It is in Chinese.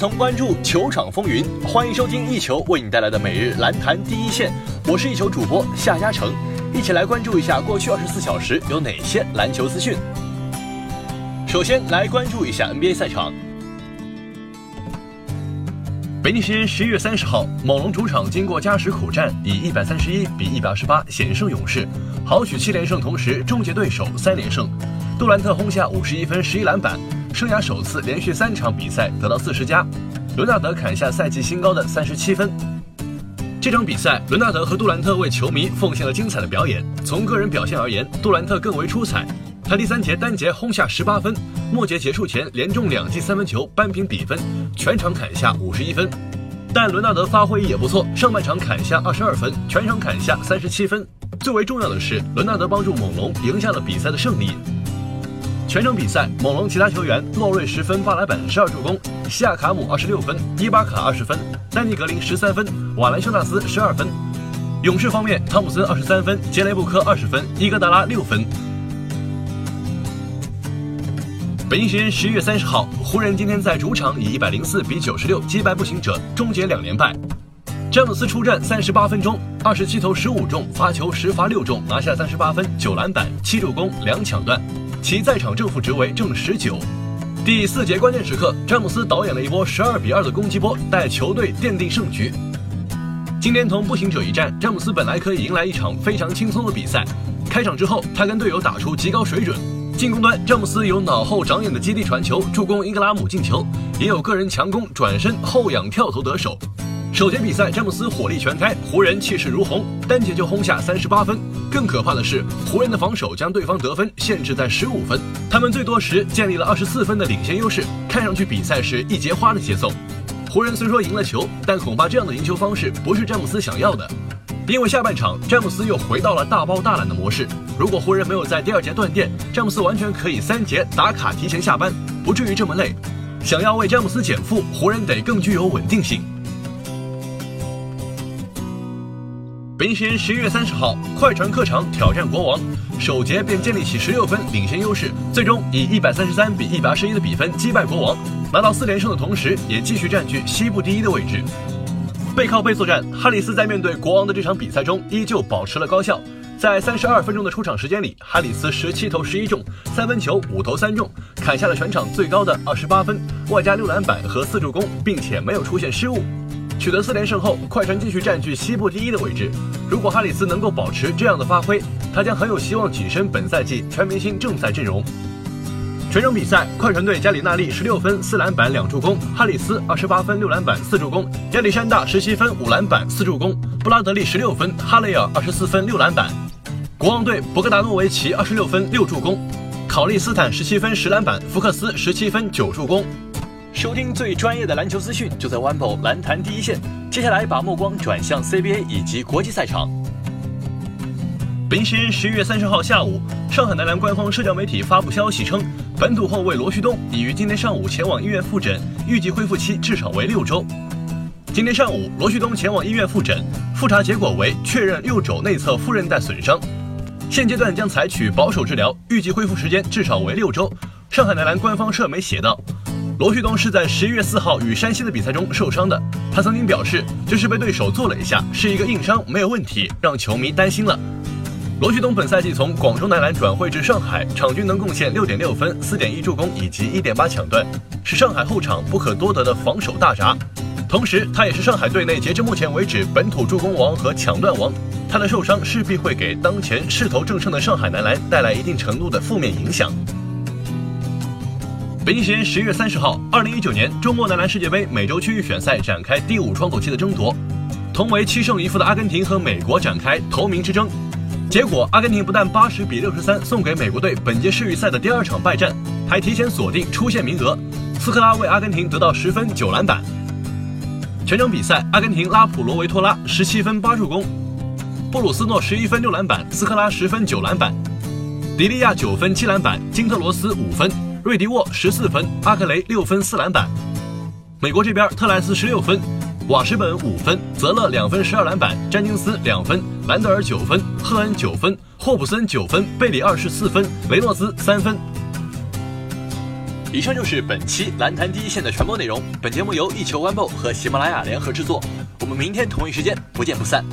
同关注球场风云，欢迎收听一球为你带来的每日篮坛第一线。我是一球主播夏嘉诚，一起来关注一下过去二十四小时有哪些篮球资讯。首先来关注一下 NBA 赛场。北京时间十一月三十号，猛龙主场经过加时苦战，以一百三十一比一百二十八险胜勇士，豪取七连胜，同时终结对手三连胜。杜兰特轰下五十一分、十一篮板，生涯首次连续三场比赛得到四十加。伦纳德砍下赛季新高的三十七分。这场比赛，伦纳德和杜兰特为球迷奉献了精彩的表演。从个人表现而言，杜兰特更为出彩。他第三节单节轰下十八分，末节结束前连中两记三分球扳平比分，全场砍下五十一分。但伦纳德发挥也不错，上半场砍下二十二分，全场砍下三十七分。最为重要的是，伦纳德帮助猛龙赢下了比赛的胜利。全场比赛，猛龙其他球员：洛瑞十分、八篮板、十二助攻；西亚卡姆二十六分，伊巴卡二十分，丹尼格林十三分，瓦兰修纳斯十二分。勇士方面，汤普森二十三分，杰雷布科二十分，伊戈达拉六分。北京时间十一月三十号，湖人今天在主场以一百零四比九十六击败步行者，终结两连败。詹姆斯出战三十八分钟，二十七投十五中，罚球十罚六中，拿下三十八分、九篮板、七助攻、两抢断。其在场正负值为正十九。第四节关键时刻，詹姆斯导演了一波十二比二的攻击波，带球队奠定胜局。今天同步行者一战，詹姆斯本来可以迎来一场非常轻松的比赛。开场之后，他跟队友打出极高水准。进攻端，詹姆斯有脑后长眼的基地传球助攻英格拉姆进球，也有个人强攻转身后仰跳投得手。首节比赛，詹姆斯火力全开，湖人气势如虹，单节就轰下三十八分。更可怕的是，湖人的防守将对方得分限制在十五分，他们最多时建立了二十四分的领先优势，看上去比赛是一节花的节奏。湖人虽说赢了球，但恐怕这样的赢球方式不是詹姆斯想要的，因为下半场詹姆斯又回到了大包大揽的模式。如果湖人没有在第二节断电，詹姆斯完全可以三节打卡提前下班，不至于这么累。想要为詹姆斯减负，湖人得更具有稳定性。北京时间十一月三十号，快船客场挑战国王，首节便建立起十六分领先优势，最终以一百三十三比一百二十一的比分击败国王，拿到四连胜的同时，也继续占据西部第一的位置。背靠背作战，哈里斯在面对国王的这场比赛中依旧保持了高效。在三十二分钟的出场时间里，哈里斯十七投十一中，三分球五投三中，砍下了全场最高的二十八分，外加六篮板和四助攻，并且没有出现失误。取得四连胜后，快船继续占据西部第一的位置。如果哈里斯能够保持这样的发挥，他将很有希望跻身本赛季全明星正赛阵容。全场比赛，快船队加里纳利十六分四篮板两助攻，哈里斯二十八分六篮板四助攻，亚历山大十七分五篮板四助攻，布拉德利十六分，哈雷尔二十四分六篮板。国王队博格达诺维奇二十六分六助攻，考利斯坦十七分十篮板，福克斯十七分九助攻。收听最专业的篮球资讯，就在 o n e b o 篮坛第一线。接下来把目光转向 CBA 以及国际赛场。北京时间十一月三十号下午，上海男篮官方社交媒体发布消息称，本土后卫罗旭东已于今天上午前往医院复诊，预计恢复期至少为六周。今天上午，罗旭东前往医院复诊，复查结果为确认右肘内侧副韧带损伤，现阶段将采取保守治疗，预计恢复时间至少为六周。上海男篮官方社媒写道。罗旭东是在十一月四号与山西的比赛中受伤的。他曾经表示，就是被对手揍了一下，是一个硬伤，没有问题，让球迷担心了。罗旭东本赛季从广州男篮转会至上海，场均能贡献六点六分、四点一助攻以及一点八抢断，是上海后场不可多得的防守大闸。同时，他也是上海队内截至目前为止本土助攻王和抢断王。他的受伤势必会给当前势头正盛的上海男篮带来一定程度的负面影响。北京时间十月三十号，二零一九年中国男篮世界杯美洲区域选赛展开第五窗口期的争夺，同为七胜一负的阿根廷和美国展开头名之争。结果，阿根廷不但八十比六十三送给美国队本届世预赛的第二场败战，还提前锁定出线名额。斯科拉为阿根廷得到十分九篮板。全场比赛，阿根廷拉普罗维托拉十七分八助攻，布鲁斯诺十一分六篮板，斯科拉十分九篮板，迪利亚九分七篮板，金特罗斯五分。瑞迪沃十四分，阿克雷六分四篮板。美国这边，特莱斯十六分，瓦什本五分，泽勒两分十二篮板，詹金斯两分，兰德尔九分，赫恩九分，霍普森九分，贝里二十四分，雷诺兹三分。以上就是本期篮坛第一线的全部内容。本节目由一球 One 和喜马拉雅联合制作。我们明天同一时间不见不散。